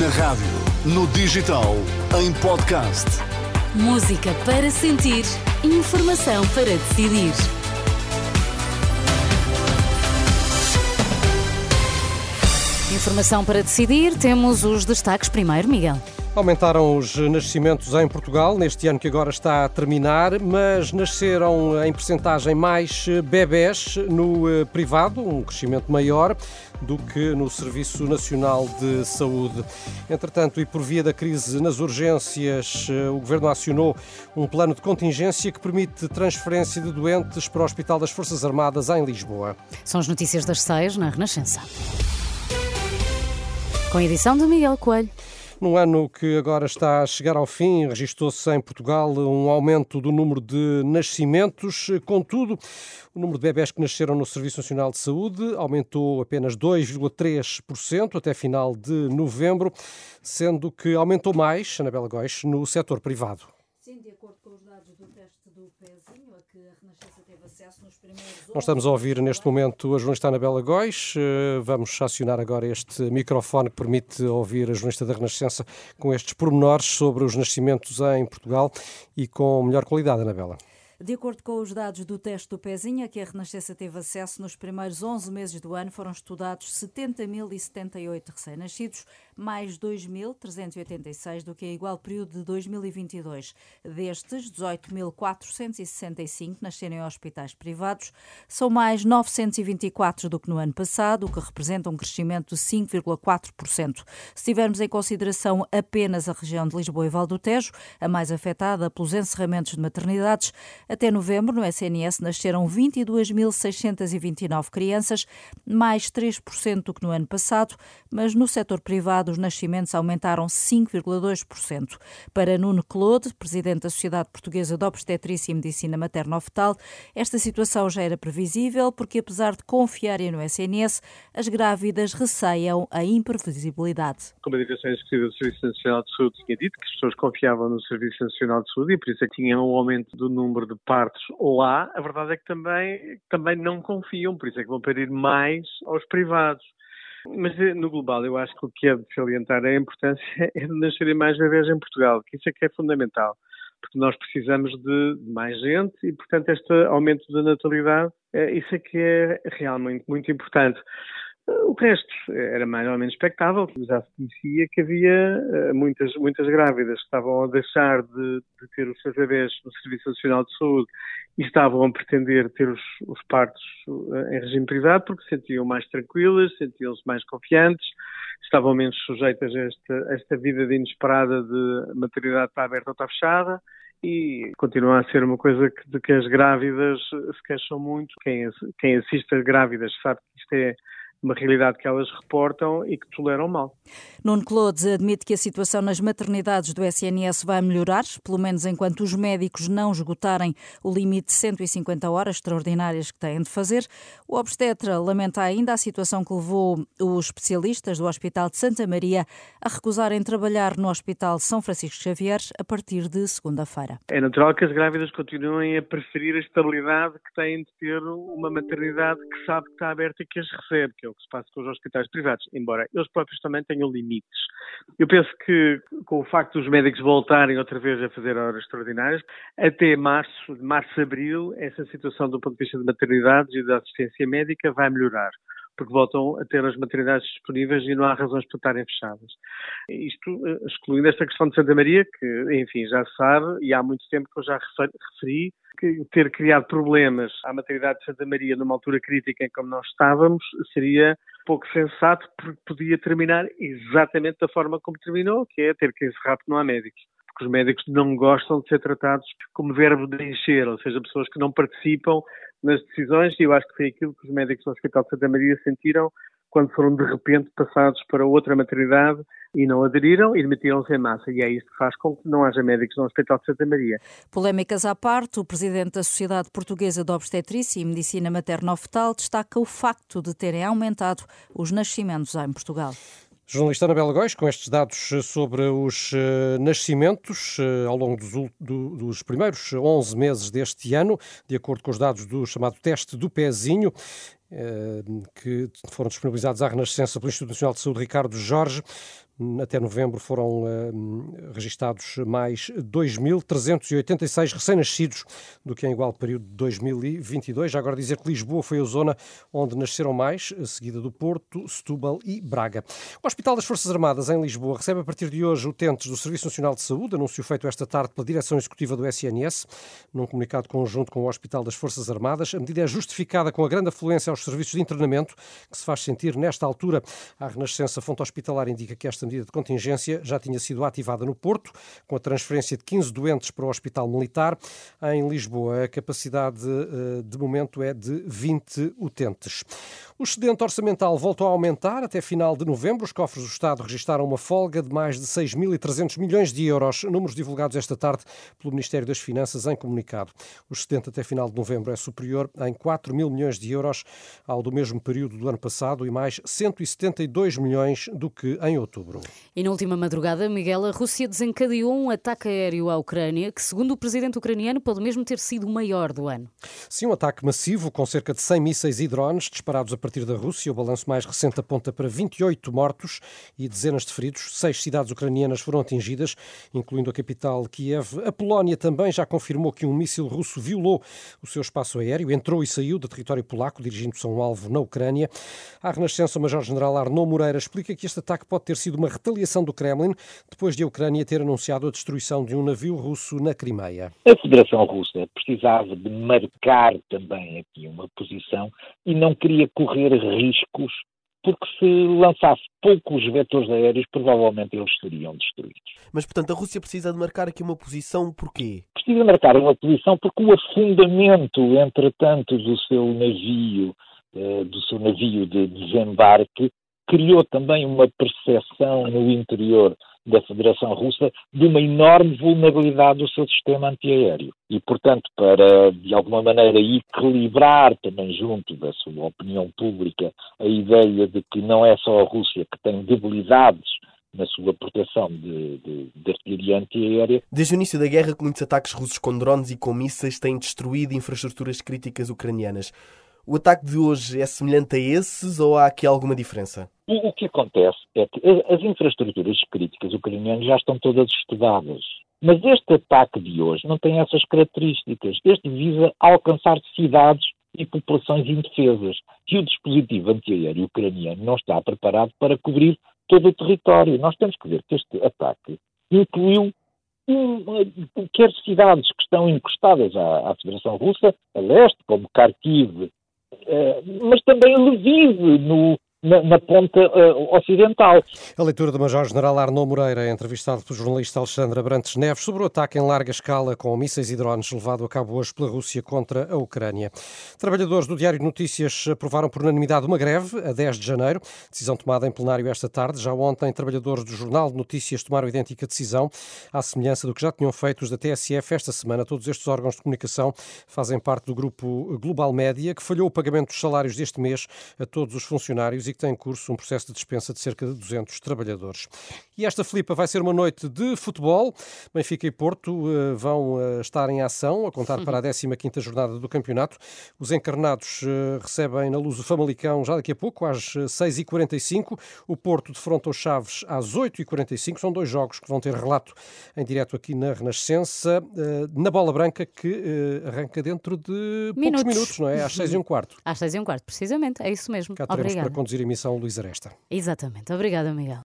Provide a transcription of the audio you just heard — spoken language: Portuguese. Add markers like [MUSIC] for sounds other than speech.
Na rádio, no digital, em podcast. Música para sentir, informação para decidir. Informação para decidir, temos os destaques primeiro, Miguel. Aumentaram os nascimentos em Portugal neste ano que agora está a terminar, mas nasceram em percentagem mais bebés no eh, privado, um crescimento maior do que no Serviço Nacional de Saúde. Entretanto, e por via da crise nas urgências, eh, o Governo acionou um plano de contingência que permite transferência de doentes para o Hospital das Forças Armadas em Lisboa. São as notícias das seis na Renascença. Com a edição de Miguel Coelho. No ano que agora está a chegar ao fim, registrou-se em Portugal um aumento do número de nascimentos. Contudo, o número de bebés que nasceram no Serviço Nacional de Saúde aumentou apenas 2,3% até final de novembro, sendo que aumentou mais, Anabela Góis, no setor privado. Sim, de acordo Nós estamos a ouvir neste momento a jornalista Anabela Góis. Eh, vamos acionar agora este microfone que permite ouvir a jornalista da Renascença com estes pormenores sobre os nascimentos em Portugal e com melhor qualidade, Anabela. De acordo com os dados do teste do Pezinho, a que a Renascença teve acesso nos primeiros 11 meses do ano, foram estudados 70.078 recém-nascidos, mais 2.386 do que a igual período de 2022. Destes, 18.465 nasceram em hospitais privados, são mais 924 do que no ano passado, o que representa um crescimento de 5,4%. Se tivermos em consideração apenas a região de Lisboa e Val do Tejo, a mais afetada pelos encerramentos de maternidades, até novembro, no SNS, nasceram 22.629 crianças, mais 3% do que no ano passado, mas no setor privado os nascimentos aumentaram 5,2%. Para Nuno Claude, presidente da Sociedade Portuguesa de Obstetrícia e Medicina Materno-Fetal, esta situação já era previsível porque, apesar de confiarem no SNS, as grávidas receiam a imprevisibilidade. Como a Direção Executiva do Serviço Nacional de Saúde tinha dito, que as pessoas confiavam no Serviço Nacional de Saúde e por isso é que tinham um aumento do número de partos lá, a verdade é que também, também não confiam, por isso é que vão pedir mais aos privados. Mas eh, no global, eu acho que o que é de salientar é a importância [LAUGHS] é de nascerem mais bebês em Portugal, que isso é que é fundamental, porque nós precisamos de mais gente e, portanto, este aumento da natalidade, é, isso é que é realmente muito importante. O resto era mais ou menos expectável, já se conhecia que havia eh, muitas, muitas grávidas que estavam a deixar de, de ter os seus bebês no Serviço Nacional de Saúde e estavam a pretender ter os, os partos eh, em regime privado porque se sentiam mais tranquilas, sentiam-se mais confiantes, estavam menos sujeitas a esta, a esta vida de inesperada de maternidade está aberta ou está fechada e continua a ser uma coisa que, de que as grávidas se queixam muito. Quem, quem assiste a grávidas sabe que isto é uma realidade que elas reportam e que toleram mal. Nuno Clodes admite que a situação nas maternidades do SNS vai melhorar, pelo menos enquanto os médicos não esgotarem o limite de 150 horas extraordinárias que têm de fazer. O obstetra lamenta ainda a situação que levou os especialistas do Hospital de Santa Maria a recusarem trabalhar no Hospital São Francisco Xavier a partir de segunda-feira. É natural que as grávidas continuem a preferir a estabilidade que têm de ter uma maternidade que sabe que está aberta e que as recebe, que é o que se passa com os hospitais privados, embora eles próprios também tenham limites. Eu penso que com o facto dos médicos voltarem outra vez a fazer horas extraordinárias, até março, março, abril, essa situação do ponto de vista de maternidades e da assistência médica vai melhorar porque voltam a ter as maternidades disponíveis e não há razões para estarem fechadas. Isto eh, excluindo esta questão de Santa Maria, que, enfim, já se sabe, e há muito tempo que eu já referi, ter criado problemas à maternidade de Santa Maria numa altura crítica em como nós estávamos seria pouco sensato porque podia terminar exatamente da forma como terminou, que é ter que encerrar porque não há médicos. Porque os médicos não gostam de ser tratados como verbo de encher, ou seja, pessoas que não participam nas decisões, e eu acho que foi aquilo que os médicos do Hospital de Santa Maria sentiram quando foram de repente passados para outra maternidade e não aderiram e demitiram-se em massa. E é isso que faz com que não haja médicos no Hospital de Santa Maria. Polémicas à parte, o presidente da Sociedade Portuguesa de Obstetrícia e Medicina Materno-Fetal destaca o facto de terem aumentado os nascimentos em Portugal. Jornalista Anabela Góis, com estes dados sobre os uh, nascimentos uh, ao longo dos, do, dos, primeiros 11 meses deste ano, de acordo com os dados do chamado teste do pezinho, que foram disponibilizados à Renascença pelo Instituto Nacional de Saúde Ricardo Jorge. Até novembro foram uh, registados mais 2.386 recém-nascidos do que em igual período de 2022. Já agora dizer que Lisboa foi a zona onde nasceram mais, seguida do Porto, Setúbal e Braga. O Hospital das Forças Armadas em Lisboa recebe a partir de hoje utentes do Serviço Nacional de Saúde, anúncio feito esta tarde pela Direção Executiva do SNS, num comunicado conjunto com o Hospital das Forças Armadas. A medida é justificada com a grande afluência aos serviços de internamento que se faz sentir nesta altura. A Renascença Fonte Hospitalar indica que esta medida de contingência já tinha sido ativada no Porto, com a transferência de 15 doentes para o Hospital Militar. Em Lisboa, a capacidade eh, de momento é de 20 utentes. O excedente orçamental voltou a aumentar até final de novembro. Os cofres do Estado registaram uma folga de mais de 6.300 milhões de euros, números divulgados esta tarde pelo Ministério das Finanças em comunicado. O excedente até final de novembro é superior em 4 mil milhões de euros ao do mesmo período do ano passado e mais 172 milhões do que em outubro. E na última madrugada, Miguel, a Rússia desencadeou um ataque aéreo à Ucrânia, que, segundo o presidente ucraniano, pode mesmo ter sido o maior do ano. Sim, um ataque massivo com cerca de 100 mísseis e drones disparados a partir da Rússia. O balanço mais recente aponta para 28 mortos e dezenas de feridos. Seis cidades ucranianas foram atingidas, incluindo a capital Kiev. A Polónia também já confirmou que um míssil russo violou o seu espaço aéreo, entrou e saiu do território polaco, dirigindo-se a um alvo na Ucrânia. A Renascença, o Major-General Arnaud Moreira explica que este ataque pode ter sido uma retaliação do Kremlin depois de a Ucrânia ter anunciado a destruição de um navio russo na Crimeia. A Federação Russa precisava de marcar também aqui uma posição e não queria correr riscos, porque se lançasse poucos vetores aéreos, provavelmente eles seriam destruídos. Mas, portanto, a Rússia precisa de marcar aqui uma posição porquê? Precisa marcar uma posição porque o afundamento, entretanto, do seu navio, eh, do seu navio de desembarque, criou também uma percepção no interior da Federação Russa de uma enorme vulnerabilidade do seu sistema antiaéreo. E, portanto, para, de alguma maneira, equilibrar também junto da sua opinião pública a ideia de que não é só a Rússia que tem debilidades na sua proteção de, de, de artilharia antiaérea. Desde o início da guerra, muitos ataques russos com drones e com mísseis têm destruído infraestruturas críticas ucranianas. O ataque de hoje é semelhante a esses ou há aqui alguma diferença? O, que acontece é que as infraestruturas críticas ucranianas já estão todas estudadas. Mas este ataque de hoje não tem essas características. Este visa alcançar cidades e populações indefesas. E o dispositivo antiaéreo ucraniano não está preparado para cobrir todo o território. Nós temos que ver que este ataque incluiu quer cidades que estão encostadas à, à Federação Russa, a leste, como Kharkiv, mas também Lviv, no, na, na ponta uh, ocidental. A leitura do Major-General Arnaud Moreira, entrevistado pelo jornalista Alexandre Abrantes Neves, sobre o ataque em larga escala com mísseis e drones levado a cabo hoje pela Rússia contra a Ucrânia. Trabalhadores do Diário de Notícias aprovaram por unanimidade uma greve a 10 de janeiro, decisão tomada em plenário esta tarde. Já ontem, trabalhadores do Jornal de Notícias tomaram idêntica decisão, à semelhança do que já tinham feito os da TSF esta semana. Todos estes órgãos de comunicação fazem parte do grupo Global Média, que falhou o pagamento dos salários deste mês a todos os funcionários e que tem em curso um processo de dispensa de cerca de 200 trabalhadores. E esta Filipa vai ser uma noite de futebol. Benfica e Porto uh, vão uh, estar em ação, a contar para a 15ª jornada do campeonato. Os encarnados uh, recebem na luz o Famalicão já daqui a pouco, às 6h45. O Porto defronta os Chaves às 8h45. São dois jogos que vão ter relato em direto aqui na Renascença. na Bola Branca, que arranca dentro de poucos minutos, não é? Às 6 h quarto. Às 6 h quarto, precisamente. É isso mesmo. Cá teremos Obrigada. para conduzir emissão Luís Aresta. Exatamente. Obrigada, Miguel.